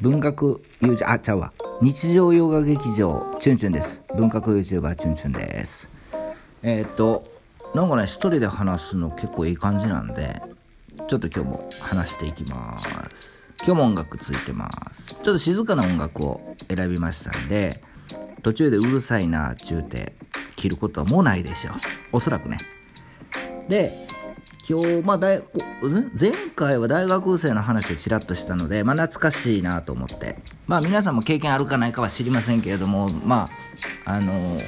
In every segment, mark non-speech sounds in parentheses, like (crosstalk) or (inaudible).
文学 YouTuber あちゃうわ。日常洋画劇場チュンチュンです。文学 YouTuber チュンチュンです。えー、っとなんかね一人で話すの結構いい感じなんでちょっと今日も話していきます。今日も音楽ついてます。ちょっと静かな音楽を選びましたんで途中でうるさいな中て切ることはもうないでしょう。おそらくね。で今日、まあ大、前回は大学生の話をちらっとしたので、まあ、懐かしいなと思って、まあ、皆さんも経験あるかないかは知りませんけれども、まあ、あの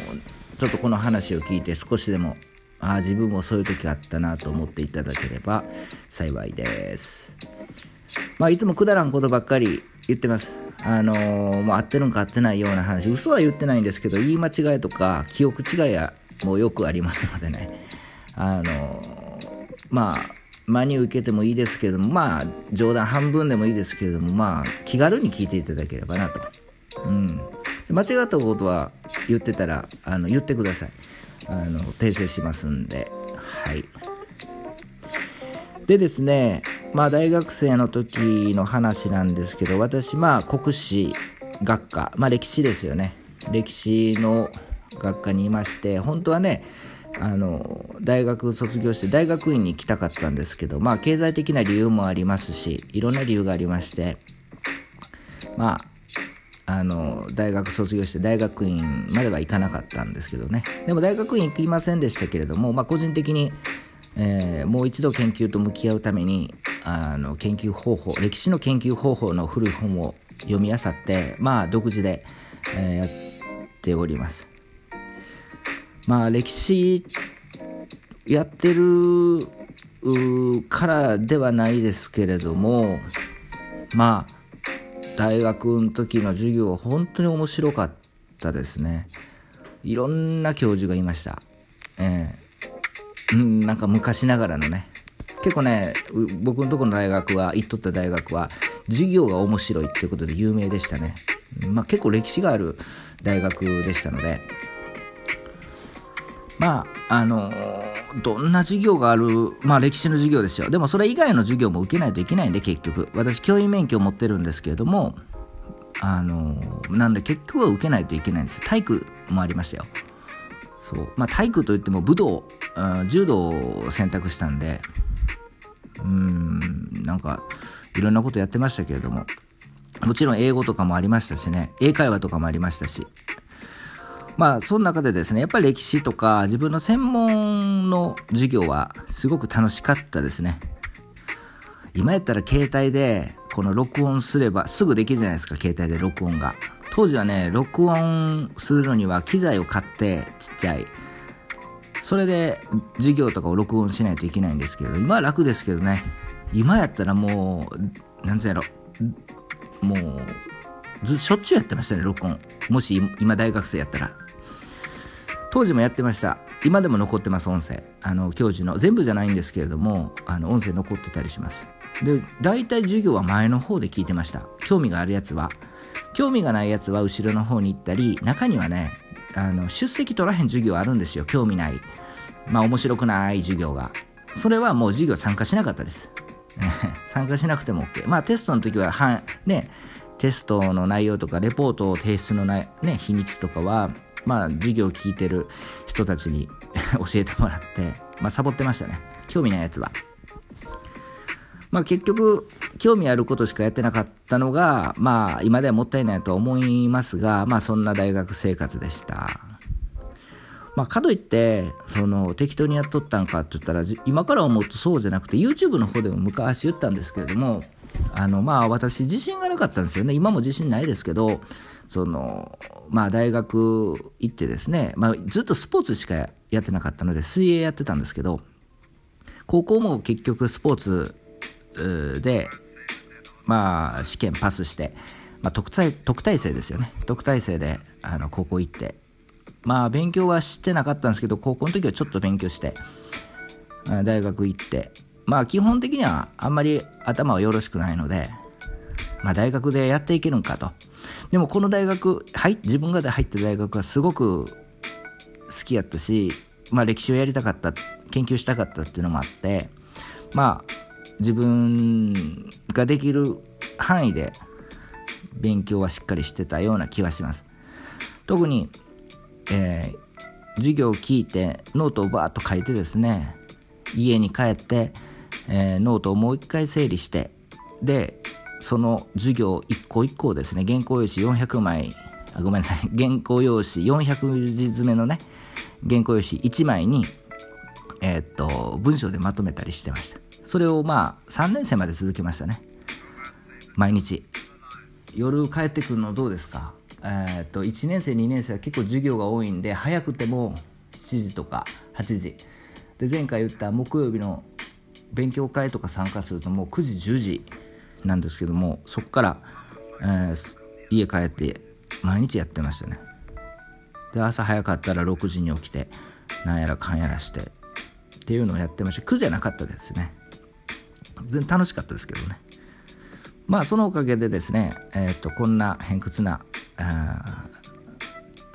ちょっとこの話を聞いて少しでも、あ、自分もそういう時あったなと思っていただければ幸いです。まあ、いつもくだらんことばっかり言ってます。あのー、もう合ってるんか合ってないような話、嘘は言ってないんですけど、言い間違いとか記憶違いはもうよくありますのでね。あのーまあ真に受けてもいいですけれどもまあ冗談半分でもいいですけれどもまあ気軽に聞いていただければなと、うん、間違ったことは言ってたらあの言ってください。あの訂正しますんで。はい。でですねまあ大学生の時の話なんですけど私まあ国史学科まあ歴史ですよね。歴史の学科にいまして本当はねあの大学卒業して大学院に行きたかったんですけどまあ経済的な理由もありますしいろんな理由がありましてまああの大学卒業して大学院までは行かなかったんですけどね。でも大学院行きませんでしたけれども、まあ、個人的に、えー、もう一度研究と向き合うためにあの研究方法歴史の研究方法の古い本を読み漁ってまあ独自で、えー、やっております。まあ歴史やってるからではないですけれどもまあ大学の時の授業は本当に面白かったですね。いろんな教授がいました。ええ。ー、うんなんか昔ながらのね。結構ね僕のとこの大学は行っとった大学は授業が面白いっていうことで有名でしたね。まあ結構歴史がある大学でしたので。まあ、あのどんな授業がある、まあ歴史の授業ですよ。でもそれ以外の授業も受けないといけないんで、結局。私、教員免許を持ってるんですけれども、あのなんで結局は受けないといけないんです。体育もありましたよ。そう。まあ体育といっても武道、柔道を選択したんで、うん、なんか、いろんなことやってましたけれども、もちろん英語とかもありましたしね、英会話とかもありましたし、まあ、その中でですね、やっぱり歴史とか自分の専門の授業はすごく楽しかったですね。今やったら携帯でこの録音すればすぐできるじゃないですか、携帯で録音が。当時はね、録音するのには機材を買ってちっちゃい。それで授業とかを録音しないといけないんですけど、今は楽ですけどね。今やったらもう、なんつうやろ、もう、ずしょっちゅうやってましたね、録音。もし今大学生やったら。当時もやってました。今でも残ってます音声。あの教授の。全部じゃないんですけれどもあの音声残ってたりします。で大体授業は前の方で聞いてました。興味があるやつは。興味がないやつは後ろの方に行ったり中にはねあの出席取らへん授業あるんですよ。興味ない。まあ面白くない授業が。それはもう授業参加しなかったです。(laughs) 参加しなくても OK まあテストの時ははねテストの内容とかレポートを提出のな、ね、日にちとかはまあ、授業を聞いてる人たちに (laughs) 教えてもらって、まあ、サボってましたね。興味ないやつは。まあ、結局、興味あることしかやってなかったのが、まあ、今ではもったいないと思いますが、まあ、そんな大学生活でした。まあ、かといって、その、適当にやっとったんかって言ったら、今から思うとそうじゃなくて、YouTube の方でも昔言ったんですけれども、あの、まあ、私、自信がなかったんですよね。今も自信ないですけど、その、まあ大学行ってですね、まあずっとスポーツしかやってなかったので水泳やってたんですけど、高校も結局スポーツで、まあ試験パスして、まあ特待特待生ですよね。特待生であの高校行って、まあ勉強はしてなかったんですけど、高校の時はちょっと勉強して、大学行って、まあ基本的にはあんまり頭はよろしくないので、まあ大学でやっていけるんかと。でもこの大学入自分が入った大学はすごく好きやったし、まあ、歴史をやりたかった研究したかったっていうのもあってまあ自分ができる範囲で勉強はしっかりしてたような気はします特に、えー、授業を聞いてノートをバーッと書いてですね家に帰って、えー、ノートをもう一回整理してでその授業一個一個ですね原稿用紙400枚あごめんなさい (laughs) 原稿用紙400字詰めのね原稿用紙1枚にえー、っと文章でまとめたりしてました。それをまあ3年生まで続けましたね。毎日。夜帰ってくるのどうですか？えー、っと1年生2年生は結構授業が多いんで早くても7時とか8時。で前回言った木曜日の勉強会とか参加するともう9時10時なんですけどもそこから、えー、家帰って毎日やってましたね。で朝早かったら6時に起きてなんやらかんやらしてっていうのをやってました。苦じゃなかったですね。全然楽しかったですけどね。まあそのおかげでですね、えー、とこんな偏屈な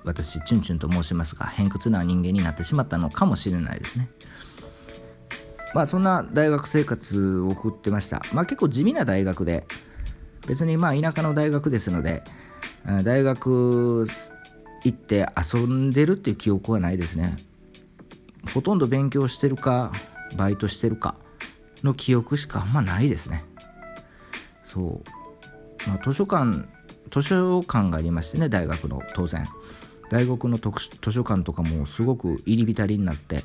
私チュンチュンと申しますが偏屈な人間になってしまったのかもしれないですね。まあそんな大学生活を送ってました。まあ結構地味な大学で別にまあ田舎の大学ですので大学行って遊んでるっていう記憶はないですね。ほとんど勉強してるかバイトしてるかの記憶しかあんまないですね。そう、まあ、図書館図書館がありましてね大学の当然。大学の図書館とかもすごく入り浸りになって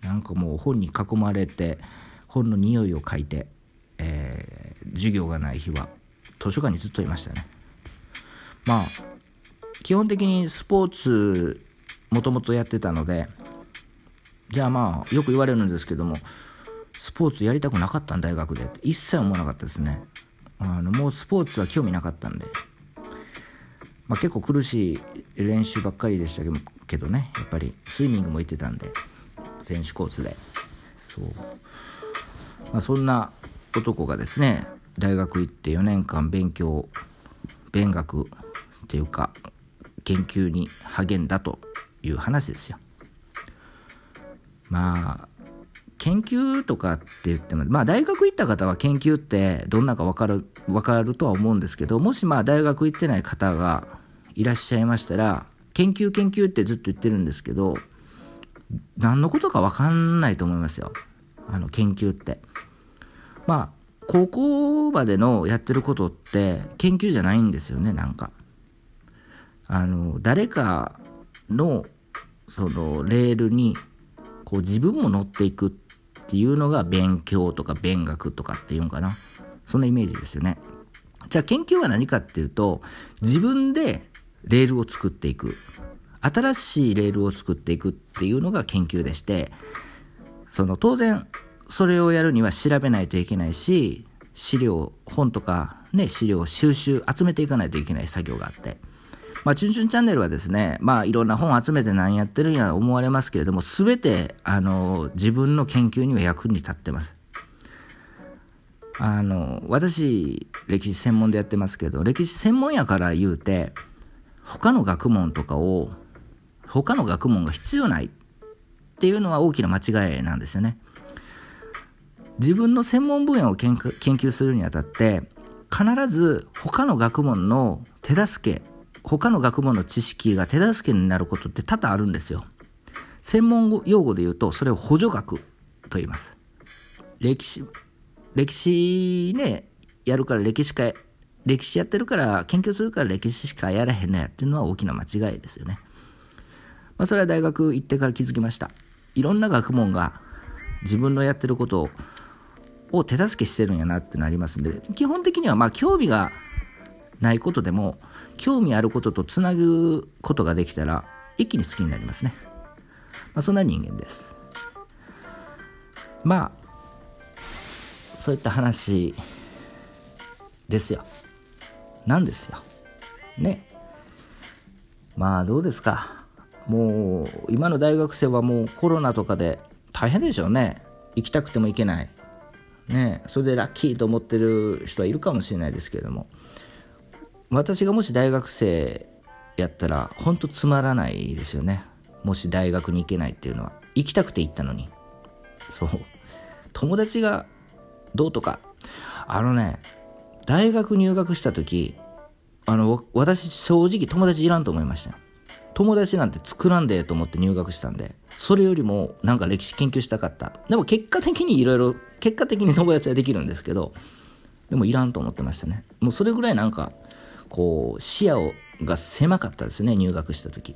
なんかもう本に囲まれて本の匂いを嗅いで、えー、授業がない日は図書館にずっといましたね。まあ基本的にスポーツもともとやってたのでじゃあまあよく言われるんですけどもスポーツやりたくなかったん大学で。一切思わなかったですね。あのもうスポーツは興味なかったんで、まあ、結構苦しい練習ばっかりでしたけどね。やっぱりスイミングも行ってたんで。選手コースで。そう、まあ、そんな男がですね大学行って4年間勉強勉学っていうか研究に励んだという話ですよ。まあ研究とかって言ってもまあ大学行った方は研究ってどんなか分かる分かるとは思うんですけどもしまあ大学行ってない方がいらっしゃいましたら研究研究ってずっと言ってるんですけど何のことか分かんないと思いますよ。あの研究って。まあ高校までのやってることって研究じゃないんですよねなんか。あの誰かのそのレールにこう自分も乗っていくっていうのが勉強とか勉学とかっていうんかな。そんなイメージですよね。じゃあ研究は何かっていうと自分でレールを作っていく。新しいレールを作っていくっていうのが研究でしてその当然それをやるには調べないといけないし資料本とかね資料を収集集めていかないといけない作業があって。まあ、チュンチュンチャンネルはですね、まあ、いろんな本集めて何やってるんや思われますけれども、すべて、あの、自分の研究には役に立ってます。あの、私、歴史専門でやってますけど、歴史専門やから言うて、他の学問とかを、他の学問が必要ないっていうのは大きな間違いなんですよね。自分の専門分野を研究するにあたって、必ず他の学問の手助け他の学問の知識が手助けになることって多々あるんですよ。専門用語で言うと、それを補助学と言います。歴史、歴史ね、やるから歴史か、歴史やってるから、研究するから歴史しかやらへんのやっていうのは大きな間違いですよね。まあ、それは大学行ってから気づきました。いろんな学問が自分のやってることを手助けしてるんやなってのありますんで、基本的にはまあ興味がないことでも、興味あることとつなぐことができたら一気に好きになりますね、まあ、そんな人間です。まあそういった話ですよ。なんですよ。ね。まあどうですか。もう今の大学生はもうコロナとかで大変でしょうね。行きたくても行けない。ね。それでラッキーと思ってる人はいるかもしれないですけれども。私がもし大学生やったら本当つまらないですよね。もし大学に行けないっていうのは。行きたくて行ったのに。そう。友達がどうとか。あのね大学入学した時あの私正直友達いらんと思いました友達なんて作らんでと思って入学したんでそれよりもなんか歴史研究したかった。でも結果的にいろいろ結果的に友達はできるんですけどでもいらんと思ってましたね。もうそれぐらいなんかこう視野をが狭かったですね入学した時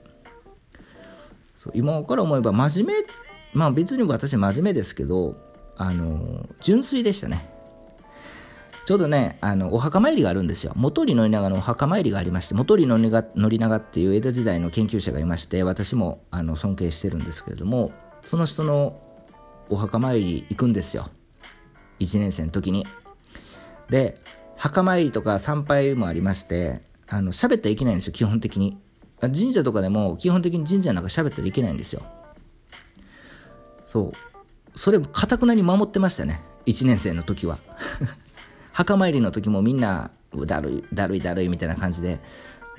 そう今から思えば真面目まあ別に私真面目ですけどあの純粋でしたねちょうどね、あの、お墓参りがあるんですよ。元利宣長のお墓参りがありまして、元利宣長っていう江戸時代の研究者がいまして、私もあの尊敬してるんですけれども、その人のお墓参り行くんですよ。1年生の時に。で、墓参りとか参拝もありまして、あの、喋ったらいけないんですよ、基本的に。神社とかでも基本的に神社なんか喋ったらいけないんですよ。そう。それ、かたくなに守ってましたね。1年生の時は。(laughs) 墓参りの時もみんな、だるい、だるい、だるいみたいな感じで、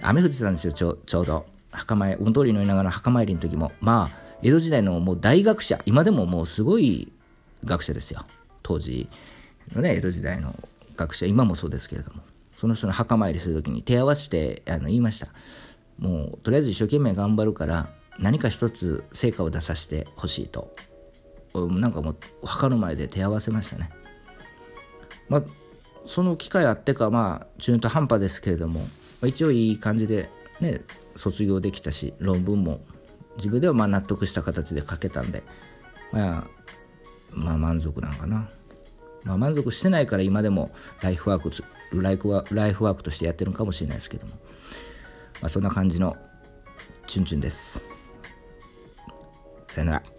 雨降ってたんですよ、ちょちょうど。墓参り、運通りのいながら墓参りの時も。まあ、江戸時代のもう大学者、今でももうすごい学者ですよ。当時のね、江戸時代の学者、今もそうですけれども。その人の墓参りする時に手合わせてあの言いました。もう、とりあえず一生懸命頑張るから、何か一つ成果を出させてほしいと。なんかもう、墓の前で手合わせましたね。まあその機会あってかまあ中途半端ですけれども、ま、一応いい感じでね卒業できたし論文も自分ではまあ納得した形で書けたんで、まあ、まあ満足なんかな、まあ、満足してないから今でもライフワークライフワライフワークとしてやってるのかもしれないですけども、まあ、そんな感じのチュンチュンです。さよなら。